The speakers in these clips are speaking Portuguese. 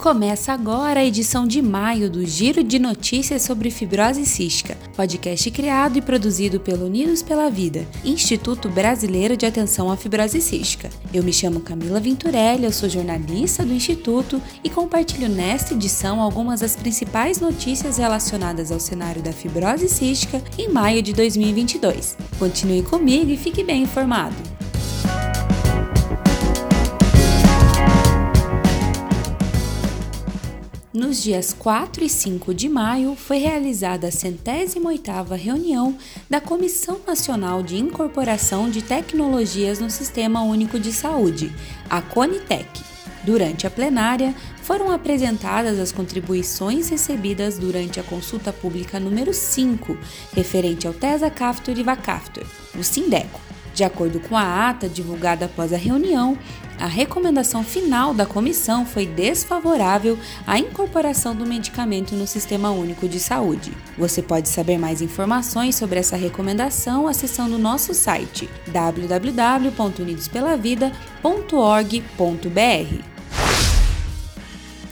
Começa agora a edição de maio do Giro de Notícias sobre Fibrose Cística, podcast criado e produzido pelo Unidos pela Vida, Instituto Brasileiro de Atenção à Fibrose Cística. Eu me chamo Camila Venturelli, eu sou jornalista do Instituto e compartilho nesta edição algumas das principais notícias relacionadas ao cenário da fibrose cística em maio de 2022. Continue comigo e fique bem informado. Nos dias 4 e 5 de maio foi realizada a centésima oitava reunião da Comissão Nacional de Incorporação de Tecnologias no Sistema Único de Saúde, a CONITEC. Durante a plenária, foram apresentadas as contribuições recebidas durante a consulta pública número 5, referente ao TESA Caftor e Vacaftor, o SINDECO. De acordo com a ata divulgada após a reunião, a recomendação final da comissão foi desfavorável à incorporação do medicamento no Sistema Único de Saúde. Você pode saber mais informações sobre essa recomendação acessando nosso site www.unidospelavida.org.br.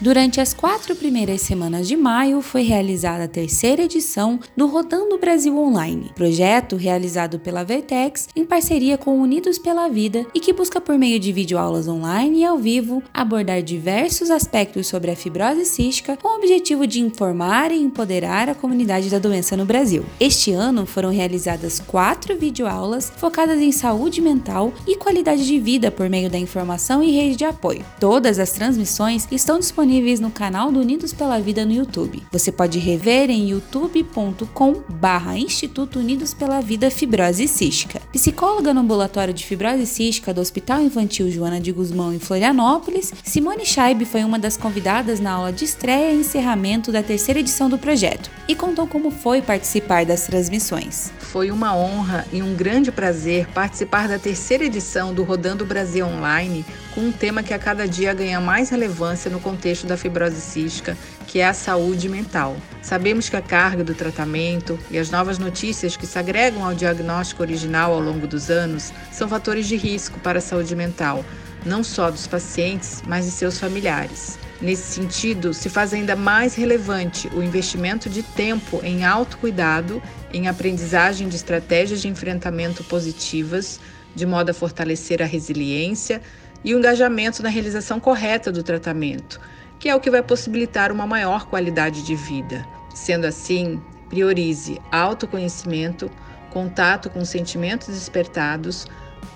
Durante as quatro primeiras semanas de maio, foi realizada a terceira edição do Rodando Brasil Online, projeto realizado pela Vertex em parceria com Unidos pela Vida e que busca, por meio de videoaulas online e ao vivo, abordar diversos aspectos sobre a fibrose cística com o objetivo de informar e empoderar a comunidade da doença no Brasil. Este ano foram realizadas quatro videoaulas focadas em saúde mental e qualidade de vida por meio da informação e rede de apoio. Todas as transmissões estão disponíveis disponíveis no canal do Unidos pela Vida no YouTube. Você pode rever em youtube.com barra Instituto Unidos pela Vida Fibrose Cística. Psicóloga no ambulatório de fibrose cística do Hospital Infantil Joana de Guzmão em Florianópolis, Simone Scheib foi uma das convidadas na aula de estreia e encerramento da terceira edição do projeto e contou como foi participar das transmissões. Foi uma honra e um grande prazer participar da terceira edição do Rodando Brasil Online com um tema que a cada dia ganha mais relevância no contexto da fibrose cística, que é a saúde mental. Sabemos que a carga do tratamento e as novas notícias que se agregam ao diagnóstico original ao longo dos anos são fatores de risco para a saúde mental, não só dos pacientes, mas de seus familiares. Nesse sentido, se faz ainda mais relevante o investimento de tempo em autocuidado, em aprendizagem de estratégias de enfrentamento positivas, de modo a fortalecer a resiliência e o engajamento na realização correta do tratamento, que é o que vai possibilitar uma maior qualidade de vida. Sendo assim, priorize autoconhecimento, contato com sentimentos despertados,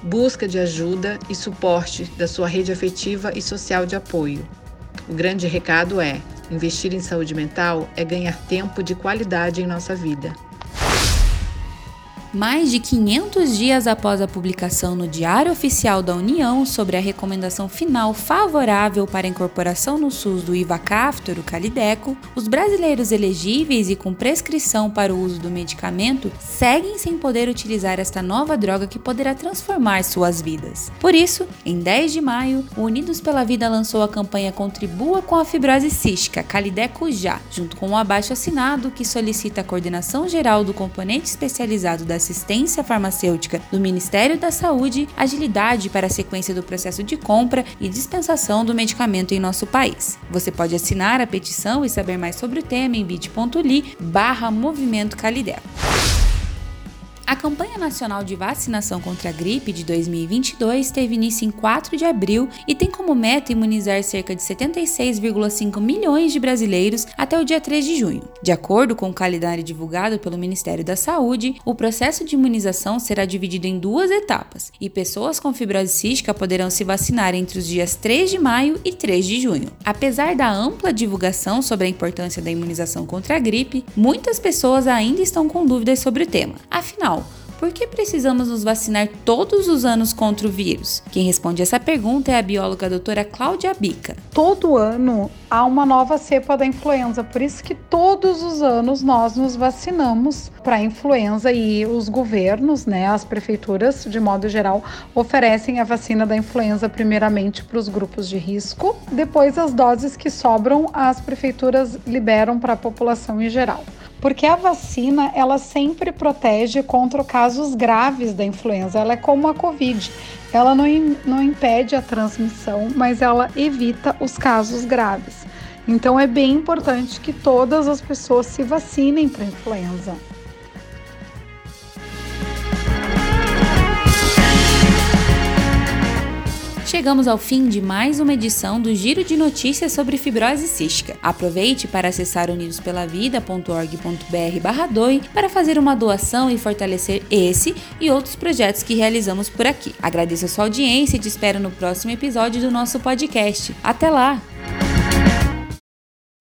busca de ajuda e suporte da sua rede afetiva e social de apoio. O grande recado é: investir em saúde mental é ganhar tempo de qualidade em nossa vida. Mais de 500 dias após a publicação no Diário Oficial da União sobre a recomendação final favorável para a incorporação no SUS do Ivacaftor, o Calideco, os brasileiros elegíveis e com prescrição para o uso do medicamento seguem sem poder utilizar esta nova droga que poderá transformar suas vidas. Por isso, em 10 de maio, o Unidos pela Vida lançou a campanha Contribua com a Fibrose Cística, Calideco Já, junto com o um abaixo assinado que solicita a coordenação geral do componente especializado da assistência farmacêutica do Ministério da Saúde agilidade para a sequência do processo de compra e dispensação do medicamento em nosso país. Você pode assinar a petição e saber mais sobre o tema em bit.ly barra movimento Calidel. A campanha nacional de vacinação contra a gripe de 2022 teve início em 4 de abril e tem como meta imunizar cerca de 76,5 milhões de brasileiros até o dia 3 de junho. De acordo com o calendário divulgado pelo Ministério da Saúde, o processo de imunização será dividido em duas etapas e pessoas com fibrose cística poderão se vacinar entre os dias 3 de maio e 3 de junho. Apesar da ampla divulgação sobre a importância da imunização contra a gripe, muitas pessoas ainda estão com dúvidas sobre o tema. Afinal, por que precisamos nos vacinar todos os anos contra o vírus? Quem responde essa pergunta é a bióloga doutora Cláudia Bica. Todo ano há uma nova cepa da influenza, por isso que todos os anos nós nos vacinamos para a influenza e os governos, né, as prefeituras, de modo geral, oferecem a vacina da influenza primeiramente para os grupos de risco, depois as doses que sobram as prefeituras liberam para a população em geral porque a vacina ela sempre protege contra casos graves da influenza. Ela é como a Covid, ela não, não impede a transmissão, mas ela evita os casos graves. Então é bem importante que todas as pessoas se vacinem para influenza. Chegamos ao fim de mais uma edição do Giro de Notícias sobre Fibrose Cística. Aproveite para acessar unidospelavida.org.br barra para fazer uma doação e fortalecer esse e outros projetos que realizamos por aqui. Agradeço a sua audiência e te espero no próximo episódio do nosso podcast. Até lá!